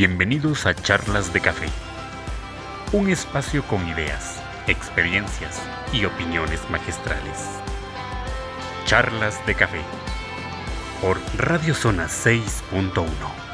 Bienvenidos a Charlas de Café, un espacio con ideas, experiencias y opiniones magistrales. Charlas de Café por Radio Zona 6.1.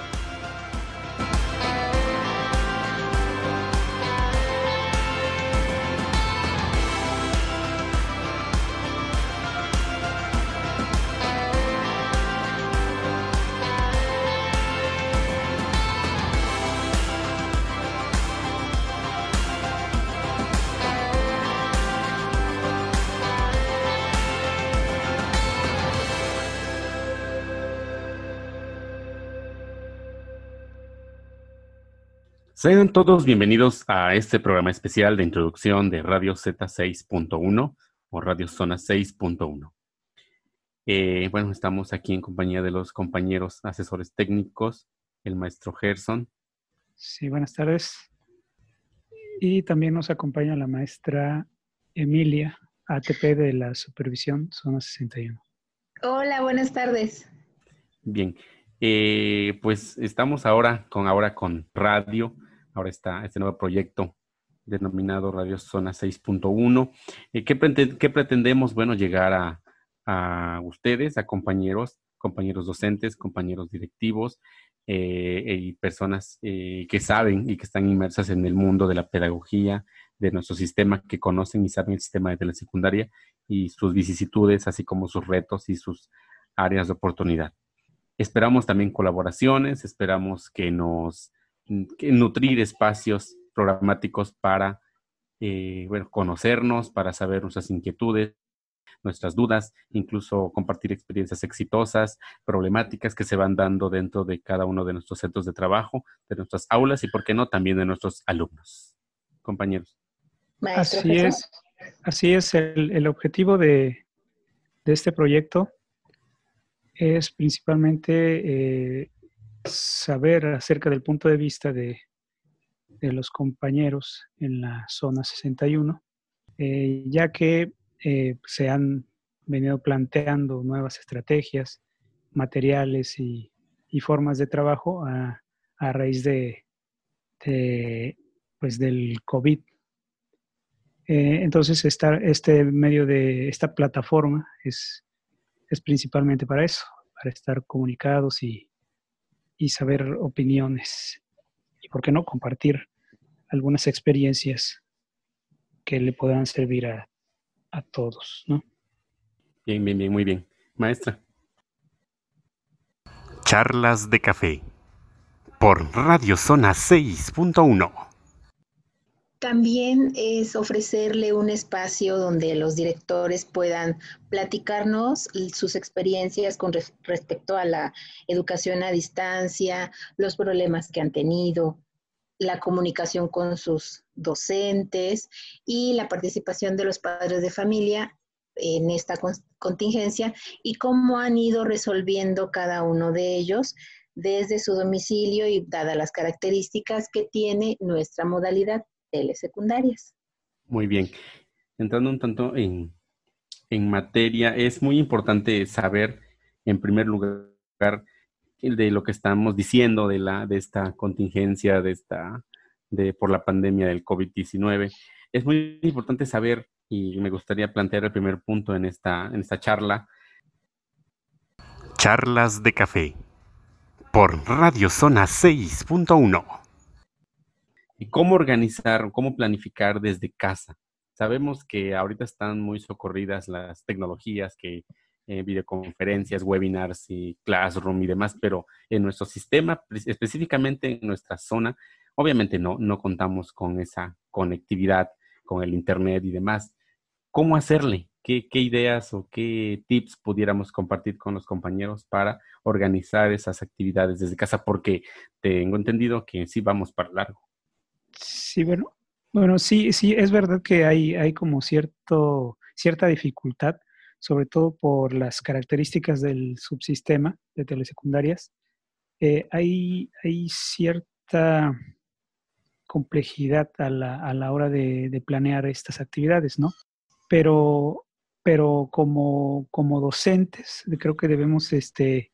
Sean todos bienvenidos a este programa especial de introducción de Radio Z6.1 o Radio Zona 6.1. Eh, bueno, estamos aquí en compañía de los compañeros asesores técnicos, el maestro Gerson. Sí, buenas tardes. Y también nos acompaña la maestra Emilia, ATP de la Supervisión Zona 61. Hola, buenas tardes. Bien, eh, pues estamos ahora con ahora con radio ahora está este nuevo proyecto denominado Radio Zona 6.1. Eh, ¿qué, pretendemos? Bueno, llegar a, ustedes, a compañeros, compañeros docentes, compañeros directivos eh, y personas eh, que saben y que están inmersas en el mundo de la pedagogía, de nuestro sistema, que conocen y saben el sistema de telesecundaria y sus vicisitudes, así como sus retos y sus áreas de oportunidad. Esperamos también colaboraciones, esperamos que nos nutrir espacios programáticos para eh, bueno, conocernos, para saber nuestras inquietudes, nuestras dudas, incluso compartir experiencias exitosas, problemáticas que se van dando dentro de cada uno de nuestros centros de trabajo, de nuestras aulas y, por qué no, también de nuestros alumnos. Compañeros. así es, así es. El, objetivo de, este proyecto es principalmente eh, saber acerca del punto de vista de, los compañeros en la zona 61, eh, ya que eh, se han venido planteando nuevas estrategias, materiales y, formas de trabajo a, raíz de, pues del COVID. Eh, entonces, este medio de esta plataforma es, es principalmente para eso, para estar comunicados y, y saber opiniones y, ¿por qué no?, compartir algunas experiencias que le puedan servir a, a todos, ¿no? Bien, bien, bien, muy bien. Maestra. Charlas de café por Radio Zona 6.1. También es ofrecerle un espacio donde los directores puedan platicarnos sus experiencias con respecto a la educación a distancia, los problemas que han tenido, la comunicación con sus docentes y la participación de los padres de familia en esta contingencia y cómo han ido resolviendo cada uno de ellos desde su domicilio y dadas las características que tiene nuestra modalidad secundarias. Muy bien. Entrando un tanto en, materia, es muy importante saber, en primer lugar, de lo que estamos diciendo de la de esta contingencia de esta de por la pandemia del COVID-19. Es muy importante saber y me gustaría plantear el primer punto en esta en esta charla. Charlas de café por Radio Zona 6.1 y cómo organizar, cómo planificar desde casa. Sabemos que ahorita están muy socorridas las tecnologías, que eh, videoconferencias, webinars y classroom y demás, pero en nuestro sistema, específicamente en nuestra zona, obviamente no, no contamos con esa conectividad, con el Internet y demás. ¿Cómo hacerle? ¿Qué, ¿Qué, ideas o qué tips pudiéramos compartir con los compañeros para organizar esas actividades desde casa? Porque tengo entendido que sí vamos para largo. Sí, bueno, bueno, sí, sí, es verdad que hay, hay como cierto, cierta dificultad, sobre todo por las características del subsistema de telesecundarias. Eh, hay, hay cierta complejidad a la, a la hora de, planear estas actividades, ¿no? Pero, pero como, como docentes, creo que debemos este...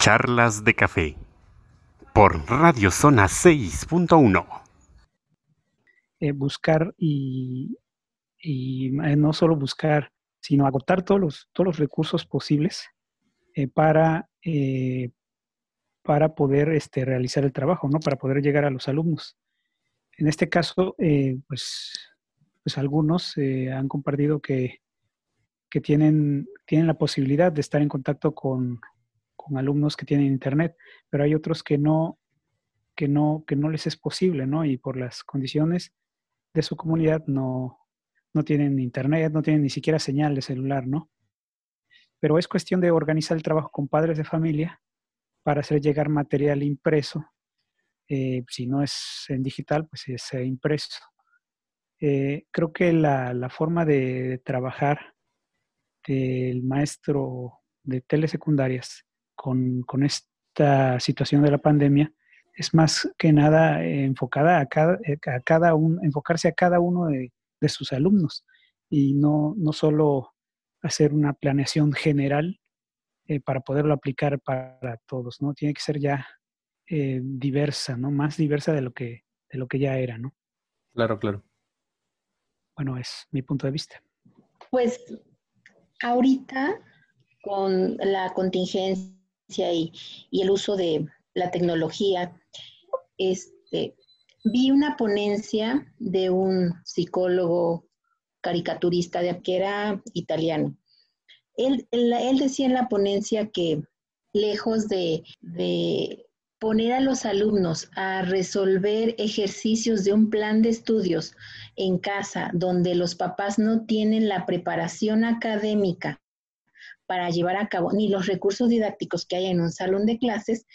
Charlas de café por Radio Zona 6.1. Eh, buscar y, eh, no solo buscar, sino agotar todos los, todos los recursos posibles eh, para, para poder este, realizar el trabajo, ¿no? Para poder llegar a los alumnos. En este caso, pues, pues algunos han compartido que, que tienen, tienen la posibilidad de estar en contacto con, con alumnos que tienen internet, pero hay otros que no, que no, que no les es posible, ¿no? Y por las condiciones de su comunidad no, no tienen internet, no tienen ni siquiera señal de celular, ¿no? Pero es cuestión de organizar el trabajo con padres de familia para hacer llegar material impreso. Eh, si no es en digital, pues es impreso. Eh, creo que la, la forma de trabajar del maestro de telesecundarias con, con esta situación de la pandemia es más que nada enfocada a cada, a cada uno, enfocarse a cada uno de, sus alumnos y no, no solo hacer una planeación general eh, para poderlo aplicar para todos, ¿no? Tiene que ser ya eh, diversa, ¿no? Más diversa de lo que, de lo que ya era, ¿no? Claro, claro. Bueno, es mi punto de vista. Pues ahorita con la contingencia y, el uso de la tecnología, este, vi una ponencia de un psicólogo caricaturista de, que era italiano. Él, él, decía en la ponencia que lejos de, de poner a los alumnos a resolver ejercicios de un plan de estudios en casa, donde los papás no tienen la preparación académica para llevar a cabo, ni los recursos didácticos que hay en un salón de clases,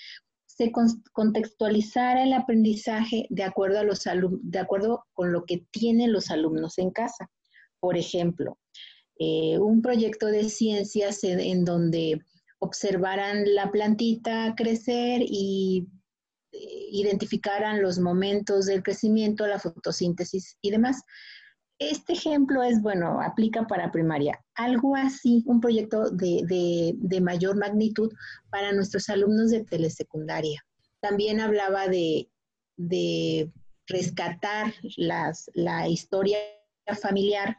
se contextualizara el aprendizaje de acuerdo, a los de acuerdo con lo que tienen los alumnos en casa. Por ejemplo, eh, un proyecto de ciencias en, donde observaran la plantita crecer y eh, identificaran los momentos del crecimiento, la fotosíntesis y demás. Este ejemplo es, bueno, aplica para primaria. Algo así, un proyecto de, mayor magnitud para nuestros alumnos de telesecundaria. También hablaba de, rescatar la historia familiar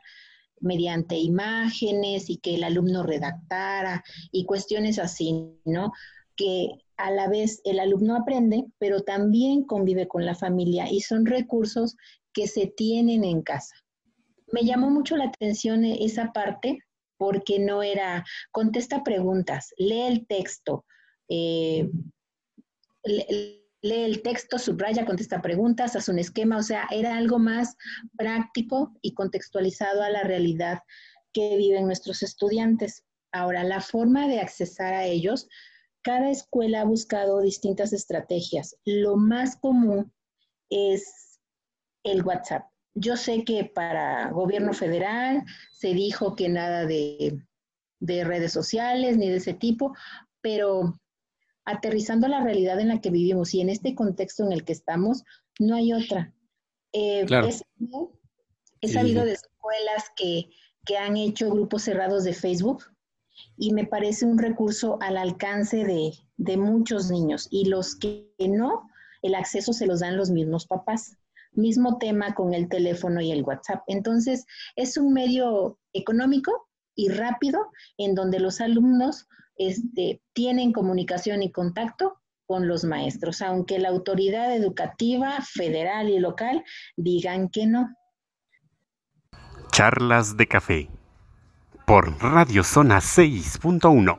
mediante imágenes y que el alumno redactara y cuestiones así, ¿no? Que a la vez el alumno aprende, pero también convive con la familia y son recursos que se tienen en casa. Me llamó mucho la atención esa parte porque no era, contesta preguntas, lee el texto, eh, lee, el texto, subraya, contesta preguntas, hace un esquema, o sea, era algo más práctico y contextualizado a la realidad que viven nuestros estudiantes. Ahora, la forma de accesar a ellos, cada escuela ha buscado distintas estrategias. Lo más común es el WhatsApp. Yo sé que para gobierno federal se dijo que nada de, redes sociales ni de ese tipo, pero aterrizando la realidad en la que vivimos y en este contexto en el que estamos, no hay otra. Eh, he, sabido de escuelas que, han hecho grupos cerrados de Facebook y me parece un recurso al alcance de, de muchos niños y los que no, el acceso se los dan los mismos papás. Mismo tema con el teléfono y el WhatsApp. Entonces, es un medio económico y rápido en donde los alumnos este, tienen comunicación y contacto con los maestros, aunque la autoridad educativa federal y local digan que no. Charlas de café por Radio Zona 6.1.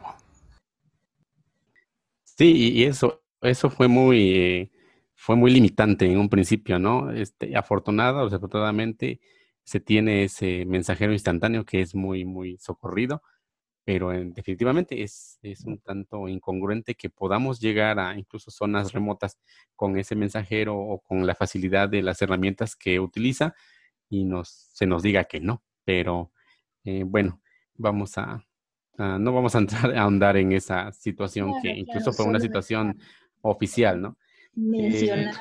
Sí, y eso, eso fue muy, eh, fue muy limitante en un principio, ¿no? Este, afortunada o desafortunadamente se tiene ese mensajero instantáneo que es muy, muy socorrido, pero definitivamente es, es, un tanto incongruente que podamos llegar a incluso zonas remotas con ese mensajero o con la facilidad de las herramientas que utiliza y nos, se nos diga que no. Pero eh, bueno, vamos a, no vamos a entrar a ahondar en esa situación que incluso fue una situación oficial, ¿no? Mencionar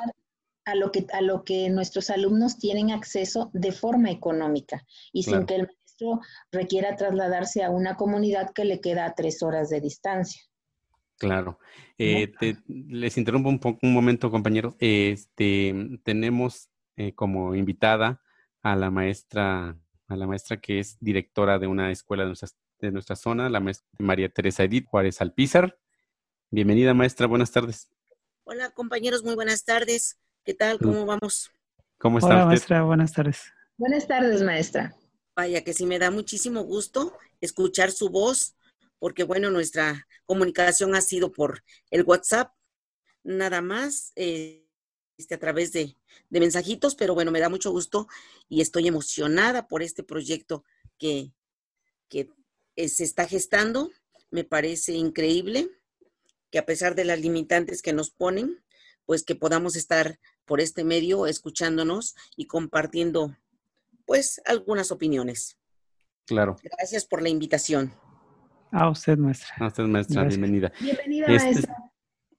a lo que a lo que nuestros alumnos tienen acceso de forma económica y sin que el maestro requiera trasladarse a una comunidad que le queda a tres horas de distancia. Claro. Eh, les interrumpo un, un momento, compañeros. Este, tenemos eh, como invitada a la maestra, a la maestra que es directora de una escuela de nuestra, de nuestra zona, la maestra María Teresa Edith Juárez Alpizar. Bienvenida, maestra. Buenas tardes. Hola, compañeros. Muy buenas tardes. ¿Qué tal? ¿Cómo vamos? ¿Cómo está Hola, maestra. Buenas tardes. Buenas tardes, maestra. Vaya, que sí me da muchísimo gusto escuchar su voz porque bueno, nuestra comunicación ha sido por el WhatsApp, nada más, eh, este, a través de, mensajitos, pero bueno, me da mucho gusto y estoy emocionada por este proyecto que, que eh, se está gestando. Me parece increíble que a pesar de las limitantes que nos ponen, pues que podamos estar por este medio escuchándonos y compartiendo pues algunas opiniones. Claro. Gracias por la invitación. A usted, maestra. A usted, maestra, bienvenida. Bienvenida, este, maestra.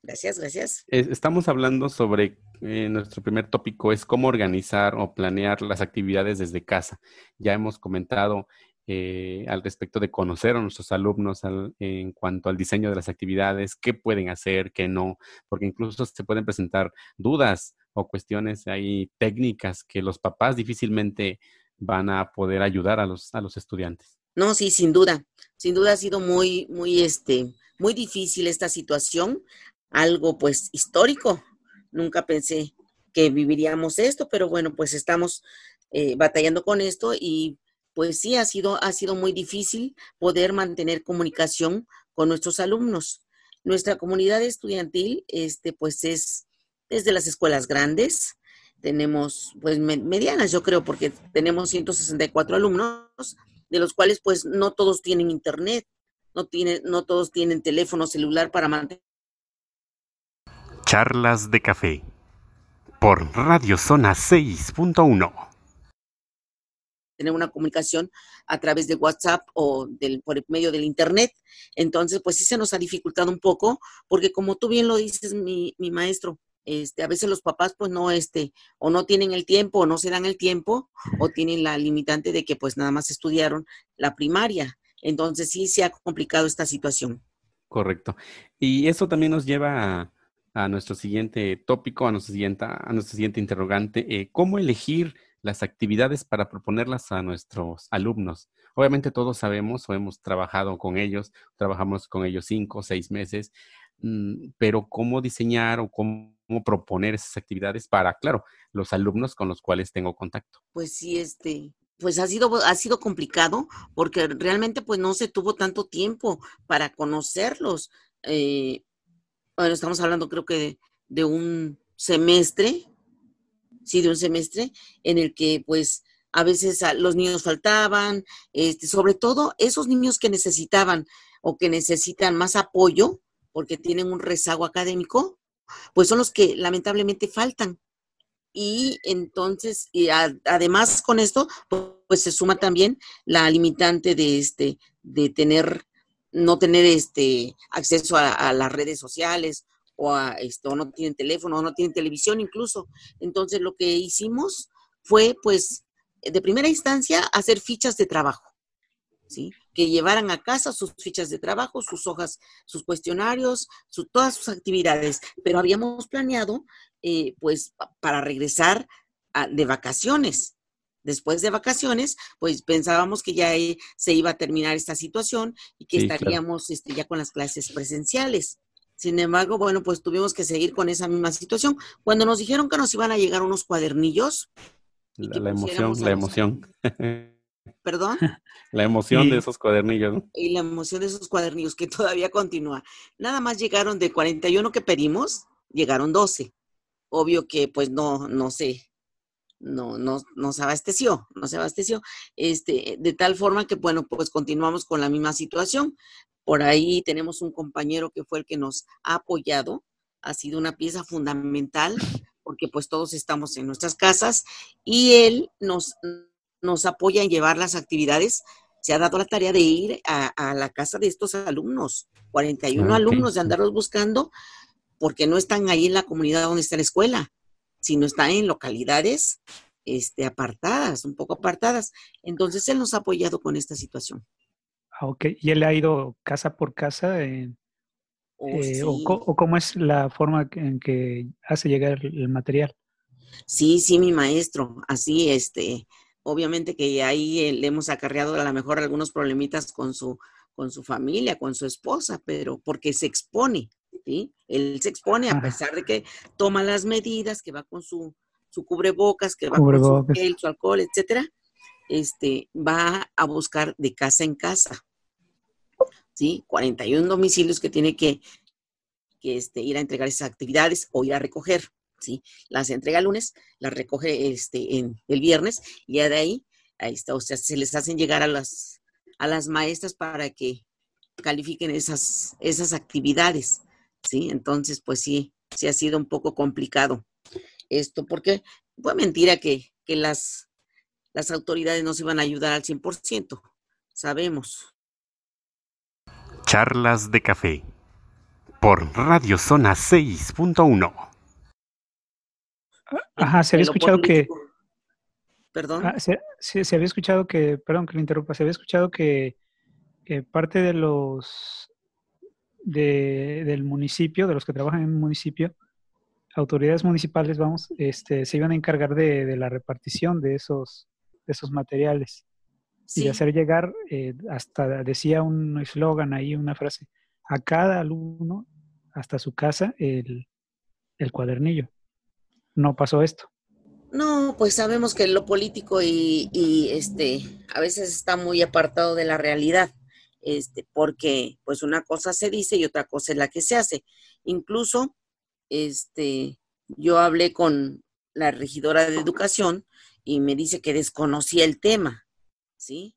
Gracias, gracias. Estamos hablando sobre, eh, nuestro primer tópico es cómo organizar o planear las actividades desde casa. Ya hemos comentado eh, al respecto de conocer a nuestros alumnos en cuanto al diseño de las actividades, qué pueden hacer, qué no, porque incluso se pueden presentar dudas o cuestiones ahí técnicas que los papás difícilmente van a poder ayudar a los, a los estudiantes. No, sí, sin duda. Sin duda ha sido muy, muy, este, muy difícil esta situación, algo pues histórico. Nunca pensé que viviríamos esto, pero bueno, pues estamos eh, batallando con esto y pues sí, ha sido, ha sido muy difícil poder mantener comunicación con nuestros alumnos. Nuestra comunidad estudiantil, este, pues es, es de las escuelas grandes, tenemos pues medianas, yo creo, porque tenemos 164 alumnos, de los cuales pues no todos tienen internet, no, tienen, no todos tienen teléfono celular para mantener. Charlas de café por Radio Zona 6.1. Tener una comunicación a través de WhatsApp o del, por el medio del Internet. Entonces, pues sí se nos ha dificultado un poco, porque como tú bien lo dices, mi, mi maestro, este, a veces los papás pues no, este, o no tienen el tiempo o no se dan el tiempo o tienen la limitante de que pues nada más estudiaron la primaria. Entonces sí se ha complicado esta situación. Correcto. Y eso también nos lleva a, nuestro siguiente tópico, a nuestro siguiente, a nuestro siguiente interrogante. Eh, ¿Cómo elegir las actividades para proponerlas a nuestros alumnos? Obviamente todos sabemos o hemos trabajado con ellos, trabajamos con ellos cinco o seis meses, mm, pero cómo diseñar o cómo proponer esas actividades para, claro, los alumnos con los cuales tengo contacto. Pues sí, este, pues ha sido, ha sido complicado porque realmente pues no se tuvo tanto tiempo para conocerlos. Eh, bueno, estamos hablando creo que de, un semestre, sí, de un semestre en el que pues a veces los niños faltaban, este, sobre todo esos niños que necesitaban o que necesitan más apoyo porque tienen un rezago académico, pues son los que lamentablemente faltan. Y entonces, y además con esto, pues se suma también la limitante de este, de tener, no tener este acceso a, las redes sociales, o a esto, no tienen teléfono, o no tienen televisión incluso. Entonces lo que hicimos fue, pues, de primera instancia, hacer fichas de trabajo. ¿Sí? que llevaran a casa sus fichas de trabajo, sus hojas, sus cuestionarios, todas sus actividades. Pero habíamos planeado, eh, pues, para regresar de vacaciones. Después de vacaciones, pues pensábamos que ya se iba a terminar esta situación y que estaríamos este, ya con las clases presenciales. Sin embargo, bueno, pues tuvimos que seguir con esa misma situación. Cuando nos dijeron que nos iban a llegar unos cuadernillos. La, emoción, la emoción. ¿Perdón? La emoción de esos cuadernillos. Y la emoción de esos cuadernillos que todavía continúa. Nada más llegaron de 41 que pedimos, llegaron 12. Obvio que pues no, no sé, no, no, no se abasteció, no se abasteció. Este, de tal forma que, bueno, pues continuamos con la misma situación. Por ahí tenemos un compañero que fue el que nos ha apoyado, ha sido una pieza fundamental porque pues todos estamos en nuestras casas y él nos nos apoya en llevar las actividades, se ha dado la tarea de ir a, la casa de estos alumnos, 41 ah, alumnos, de andarlos buscando, porque no están ahí en la comunidad donde está la escuela, sino están en localidades este, apartadas, un poco apartadas. Entonces, él nos ha apoyado con esta situación. Ah, ok. ¿Y él ha ido casa por casa Oh, eh, o, cómo es la forma en que hace llegar el material. Sí, sí, mi maestro, así, este, obviamente que ahí le hemos acarreado a lo mejor algunos problemitas con su, con su familia, con su esposa, pero porque se expone, ¿sí? Él se expone a pesar de que toma las medidas, que va con su, su cubrebocas, que va con su gel, su alcohol, etcétera, este, va a buscar de casa en casa, ¿sí? 41 domicilios que tiene que, que este, ir a entregar esas actividades o ir a recoger. ¿sí? Las entrega el lunes, las recoge este, en, el viernes y ya de ahí, ahí está, o sea, se les hacen llegar a las, a las maestras para que califiquen esas, esas actividades, ¿sí? Entonces, pues sí, sí ha sido un poco complicado esto, porque fue mentira que, que las, las autoridades nos iban a ayudar al 100%, sabemos. Charlas de café por Radio Zona 6.1. Ajá, se había escuchado que... Perdón. Ah, se, había escuchado que, perdón que lo interrumpa, se había escuchado que, parte de los de, del municipio, de los que trabajan en el municipio, autoridades municipales, vamos, este, se iban a encargar de, la repartición de esos, de esos materiales y de hacer llegar, eh, hasta decía un eslogan ahí, una frase, a cada alumno, hasta su casa, el, el cuadernillo no pasó esto. No, pues sabemos que lo político y, este a veces está muy apartado de la realidad, este, porque pues una cosa se dice y otra cosa es la que se hace. Incluso, este, yo hablé con la regidora de educación y me dice que desconocía el tema, ¿sí?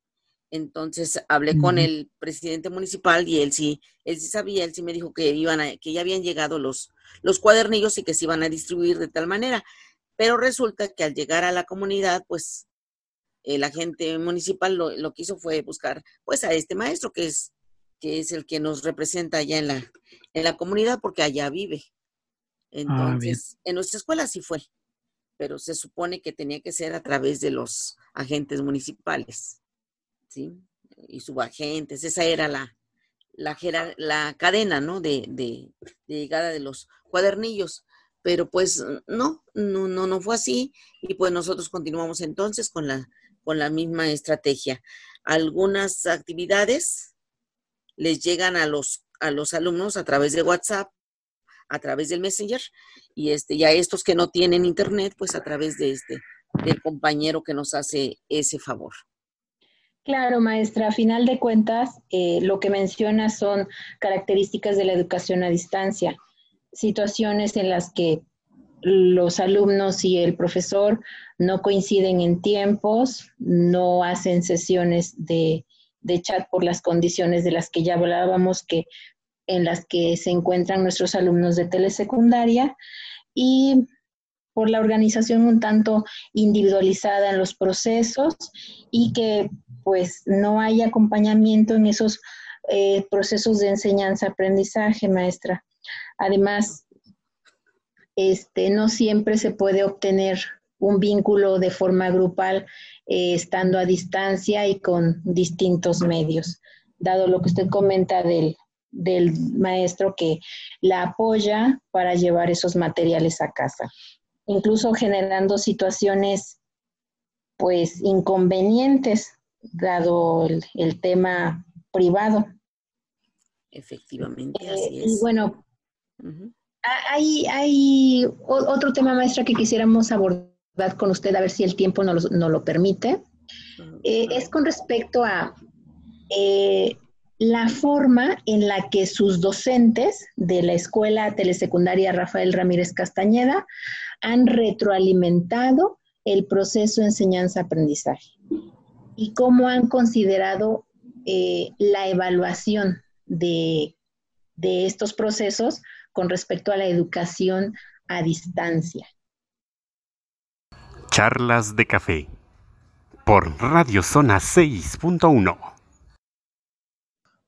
Entonces hablé con el presidente municipal y él sí, él sí sabía, él sí me dijo que iban a, que ya habían llegado los, los cuadernillos y que se iban a distribuir de tal manera. Pero resulta que al llegar a la comunidad, pues el agente municipal lo, lo que hizo fue buscar pues a este maestro que es, que es el que nos representa allá en la, en la comunidad porque allá vive. Ah, Entonces, en nuestra escuela sí fue, pero se supone que tenía que ser a través de los agentes municipales. ¿sí? Y subagentes, esa era la, la, la cadena, ¿no? De, de, llegada de los cuadernillos. Pero pues no, no, no, no fue así y pues nosotros continuamos entonces con la, con la misma estrategia. Algunas actividades les llegan a los, a los alumnos a través de WhatsApp, a través del Messenger y este, ya estos que no tienen internet, pues a través de este, del compañero que nos hace ese favor. Claro, maestra. A final de cuentas, eh, lo que menciona son características de la educación a distancia, situaciones en las que los alumnos y el profesor no coinciden en tiempos, no hacen sesiones de, chat por las condiciones de las que ya hablábamos, que en las que se encuentran nuestros alumnos de telesecundaria y por la organización un tanto individualizada en los procesos y que pues no hay acompañamiento en esos eh, procesos de enseñanza-aprendizaje, maestra. Además, este, no siempre se puede obtener un vínculo de forma grupal eh, estando a distancia y con distintos medios, dado lo que usted comenta del, del maestro que la apoya para llevar esos materiales a casa, incluso generando situaciones pues inconvenientes dado el, tema privado. Efectivamente, así es. Y bueno, hay, hay otro tema, maestra, que quisiéramos abordar con usted, a ver si el tiempo nos lo, lo permite. Eh, es con respecto a eh, la forma en la que sus docentes de la Escuela Telesecundaria Rafael Ramírez Castañeda han retroalimentado el proceso de enseñanza-aprendizaje y cómo han considerado eh, la evaluación de, de estos procesos con respecto a la educación a distancia. Charlas de café por Radio Zona 6.1.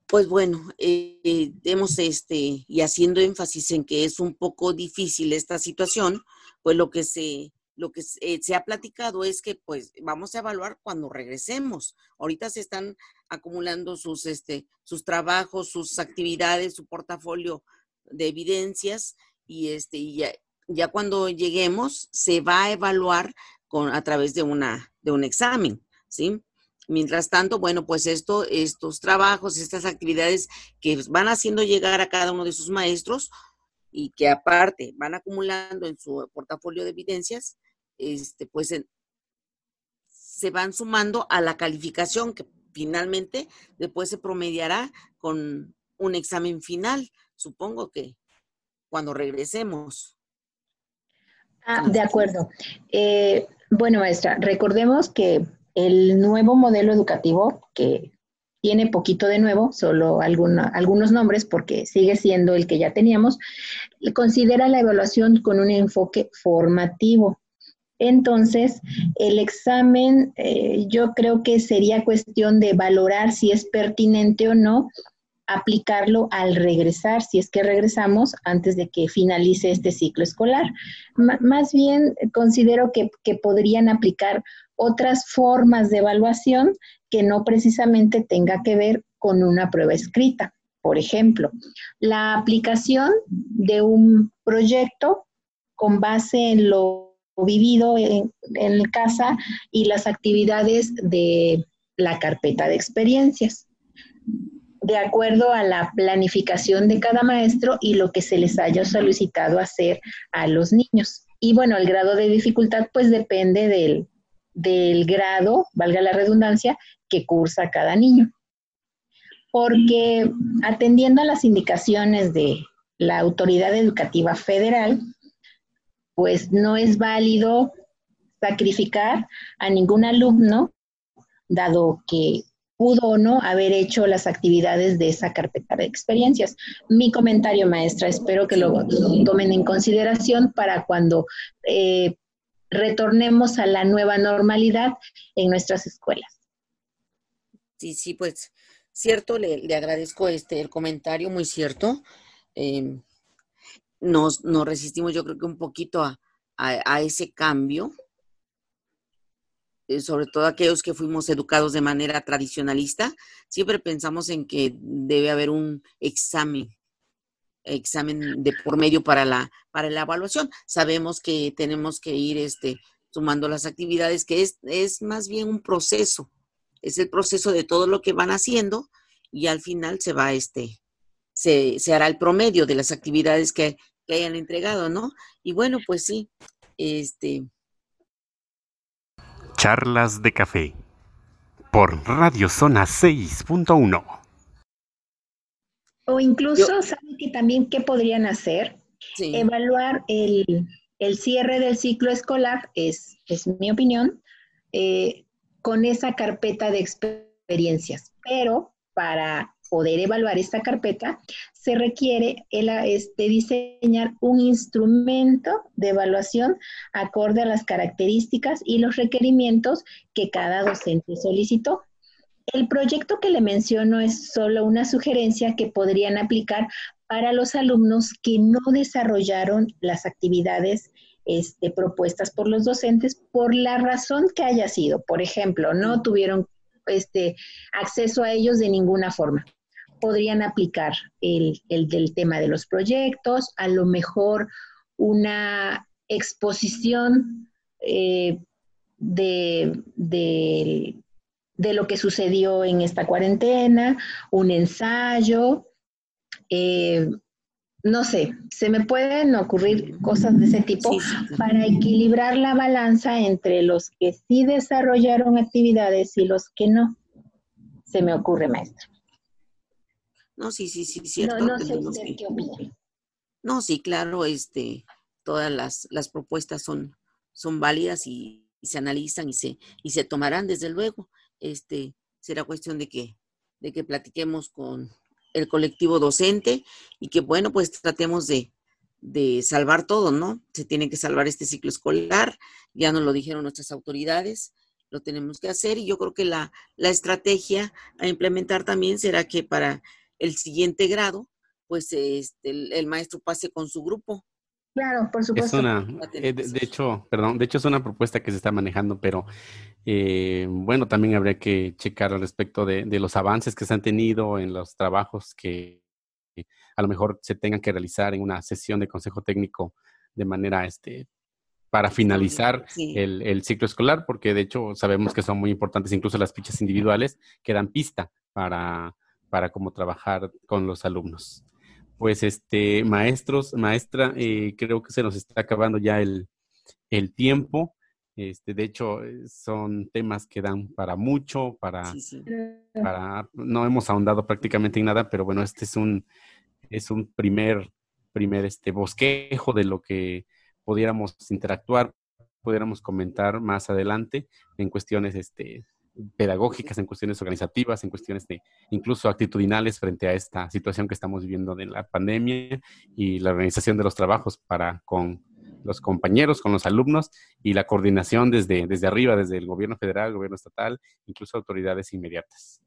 Pues bueno, eh, hemos este, y haciendo énfasis en que es un poco difícil esta situación, pues lo que se lo que eh, se ha platicado es que pues vamos a evaluar cuando regresemos. Ahorita se están acumulando sus, este, sus trabajos, sus actividades, su portafolio de evidencias y este y ya, ya cuando lleguemos se va a evaluar con a través de una de un examen, ¿sí? Mientras tanto, bueno, pues esto, estos trabajos, estas actividades que van haciendo llegar a cada uno de sus maestros y que aparte van acumulando en su portafolio de evidencias, este, pues se van sumando a la calificación que finalmente después se promediará con un examen final, supongo que cuando regresemos. Ah, de acuerdo. Eh, bueno, maestra, recordemos que el nuevo modelo educativo, que tiene poquito de nuevo, solo algunos nombres porque sigue siendo el que ya teníamos, considera la evaluación con un enfoque formativo. Entonces, el examen eh, yo creo que sería cuestión de valorar si es pertinente o no aplicarlo al regresar, si es que regresamos antes de que finalice este ciclo escolar. más bien, considero que, podrían aplicar otras formas de evaluación que no precisamente tenga que ver con una prueba escrita. Por ejemplo, la aplicación de un proyecto con base en lo vivido en casa y las actividades de la carpeta de experiencias de acuerdo a la planificación de cada maestro y lo que se les haya solicitado hacer a los niños. Y bueno, el grado de dificultad pues depende del, del grado, valga la redundancia, que cursa cada niño. Porque atendiendo a las indicaciones de la autoridad educativa federal, pues no es válido sacrificar a ningún alumno, dado que pudo o no haber hecho las actividades de esa carpeta de experiencias. Mi comentario, maestra, espero que lo, tomen en consideración para cuando eh, retornemos a la nueva normalidad en nuestras escuelas. Sí, sí, pues cierto, le, agradezco este el comentario, muy cierto. Em, nos, resistimos yo creo que un poquito a ese cambio, eh, sobre todo aquellos que fuimos educados de manera tradicionalista, siempre pensamos en que debe haber un examen, examen de por medio para la, para la evaluación. Sabemos que tenemos que ir este, sumando las actividades, que es, es más bien un proceso, es el proceso de todo lo que van haciendo y al final se va, este, se, se hará el promedio de las actividades que, que hayan entregado, ¿no? Y bueno, pues sí, este, Charlas de Café por Radio Zona 6.1. O incluso, ¿saben que también qué podrían hacer? Evaluar el, cierre del ciclo escolar, es, es mi opinión, eh, con esa carpeta de experiencias. Pero para poder evaluar esta carpeta, se requiere el, este, diseñar un instrumento de evaluación acorde a las características y los requerimientos que cada docente solicitó. El proyecto que le menciono es solo una sugerencia que podrían aplicar para los alumnos que no desarrollaron las actividades este, propuestas por los docentes por la razón que haya sido. Por ejemplo, no tuvieron este, acceso a ellos de ninguna forma podrían aplicar el, del tema de los proyectos, a lo mejor una exposición eh, de, lo que sucedió en esta cuarentena, un ensayo, eh, no sé, se me pueden ocurrir cosas de ese tipo para equilibrar la balanza entre los que sí desarrollaron actividades y los que no. Se me ocurre, maestro. No, sí, sí, sí, cierto. No, no sé usted qué opina. No, sí, claro, este, todas las, las propuestas son, son válidas y, se analizan y se, y se tomarán, desde luego. Este, será cuestión de que, de que platiquemos con el colectivo docente y que, bueno, pues tratemos de, de salvar todo, ¿no? Se tiene que salvar este ciclo escolar, ya nos lo dijeron nuestras autoridades, lo tenemos que hacer y yo creo que la, la estrategia a implementar también será que para el siguiente grado, pues este, el, maestro pase con su grupo. Claro, por supuesto. Es una, eh, de, hecho, perdón, de hecho es una propuesta que se está manejando, pero eh, bueno, también habría que checar al respecto de, los avances que se han tenido en los trabajos que a lo mejor se tengan que realizar en una sesión de consejo técnico de manera este, para finalizar el, ciclo escolar, porque de hecho sabemos que son muy importantes incluso las fichas individuales que dan pista para, para cómo trabajar con los alumnos. Pues este, maestros, maestra, eh, creo que se nos está acabando ya el, el tiempo. Este, de hecho, eh, son temas que dan para mucho, para, para, no hemos ahondado prácticamente en nada, pero bueno, este es un, es un primer, primer este bosquejo de lo que pudiéramos interactuar, pudiéramos comentar más adelante en cuestiones este, pedagógicas, en cuestiones organizativas, en cuestiones de incluso actitudinales frente a esta situación que estamos viviendo de la pandemia y la organización de los trabajos para con los compañeros, con los alumnos y la coordinación desde, desde arriba, desde el gobierno federal, el gobierno estatal, incluso autoridades inmediatas.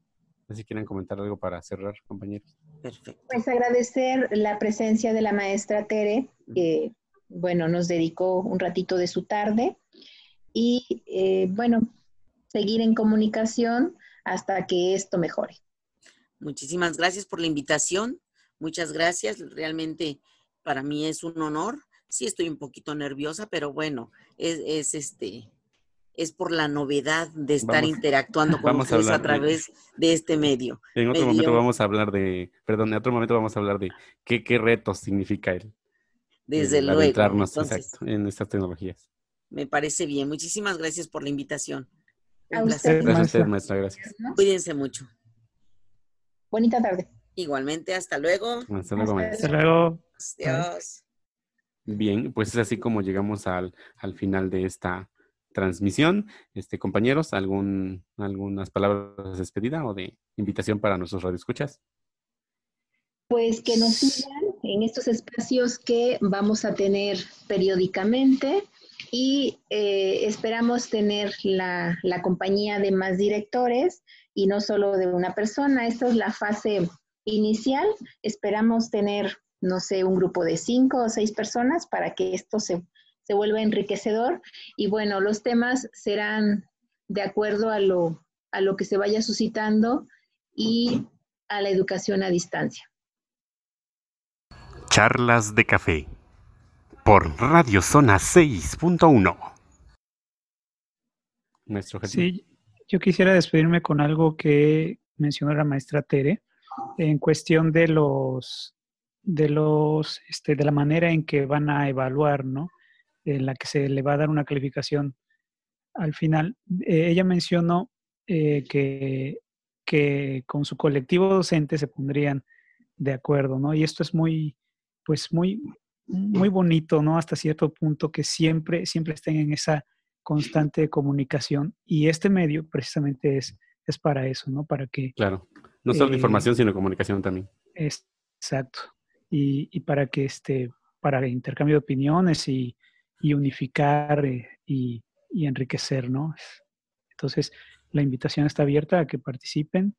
No sé si quieren comentar algo para cerrar, compañeros. Perfecto. Pues agradecer la presencia de la maestra Tere, que, bueno, nos dedicó un ratito de su tarde. Y, eh, bueno, seguir en comunicación hasta que esto mejore. Muchísimas gracias por la invitación. Muchas gracias. Realmente para mí es un honor sí estoy un poquito nerviosa, pero bueno, es, este, es por la novedad de estar interactuando con ustedes a, través de, este medio. En otro momento vamos a hablar de, perdón, en otro momento vamos a hablar de qué, qué retos significa el, Desde luego. adentrarnos exacto, en estas tecnologías. Me parece bien. Muchísimas gracias por la invitación. A usted, gracias a usted, maestra. Gracias. Cuídense mucho. Bonita tarde. Igualmente, hasta luego. Hasta luego, maestra. Hasta luego. Adiós. Bien, pues es así como llegamos al, final de esta transmisión. Este, compañeros, ¿algún, ¿algunas palabras de despedida o de invitación para nuestros radioescuchas? Pues que nos sigan en estos espacios que vamos a tener periódicamente y eh, esperamos tener la, la compañía de más directores y no solo de una persona. Esta es la fase inicial. Esperamos tener no sé, un grupo de cinco o seis personas para que esto se, vuelva enriquecedor. Y bueno, los temas serán de acuerdo a lo, a lo que se vaya suscitando y a la educación a distancia. Charlas de café por Radio Zona 6.1. Sí, yo quisiera despedirme con algo que mencionó la maestra Tere en cuestión de los de los este, de la manera en que van a evaluar, ¿no? En la que se le va a dar una calificación al final. Eh, ella mencionó eh, que, que con su colectivo docente se pondrían de acuerdo, ¿no? Y esto es muy, pues muy, muy bonito, ¿no? Hasta cierto punto que siempre, siempre estén en esa constante comunicación. Y este medio precisamente es, es para eso, ¿no? Para que... Claro, no solo de información, sino comunicación también. Es, exacto y, para que este, para intercambio de opiniones y, unificar eh, y, enriquecer, ¿no? Entonces, la invitación está abierta a que participen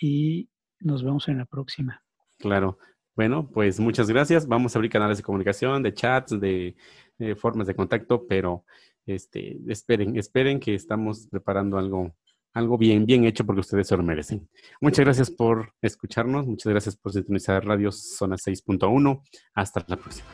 y nos vemos en la próxima. Claro. Bueno, pues muchas gracias. Vamos a abrir canales de comunicación, de chats, de, formas de contacto, pero este, esperen, esperen que estamos preparando algo algo bien, bien hecho porque ustedes se lo merecen. Muchas gracias por escucharnos, muchas gracias por sintonizar Radio Zona 6.1. Hasta la próxima.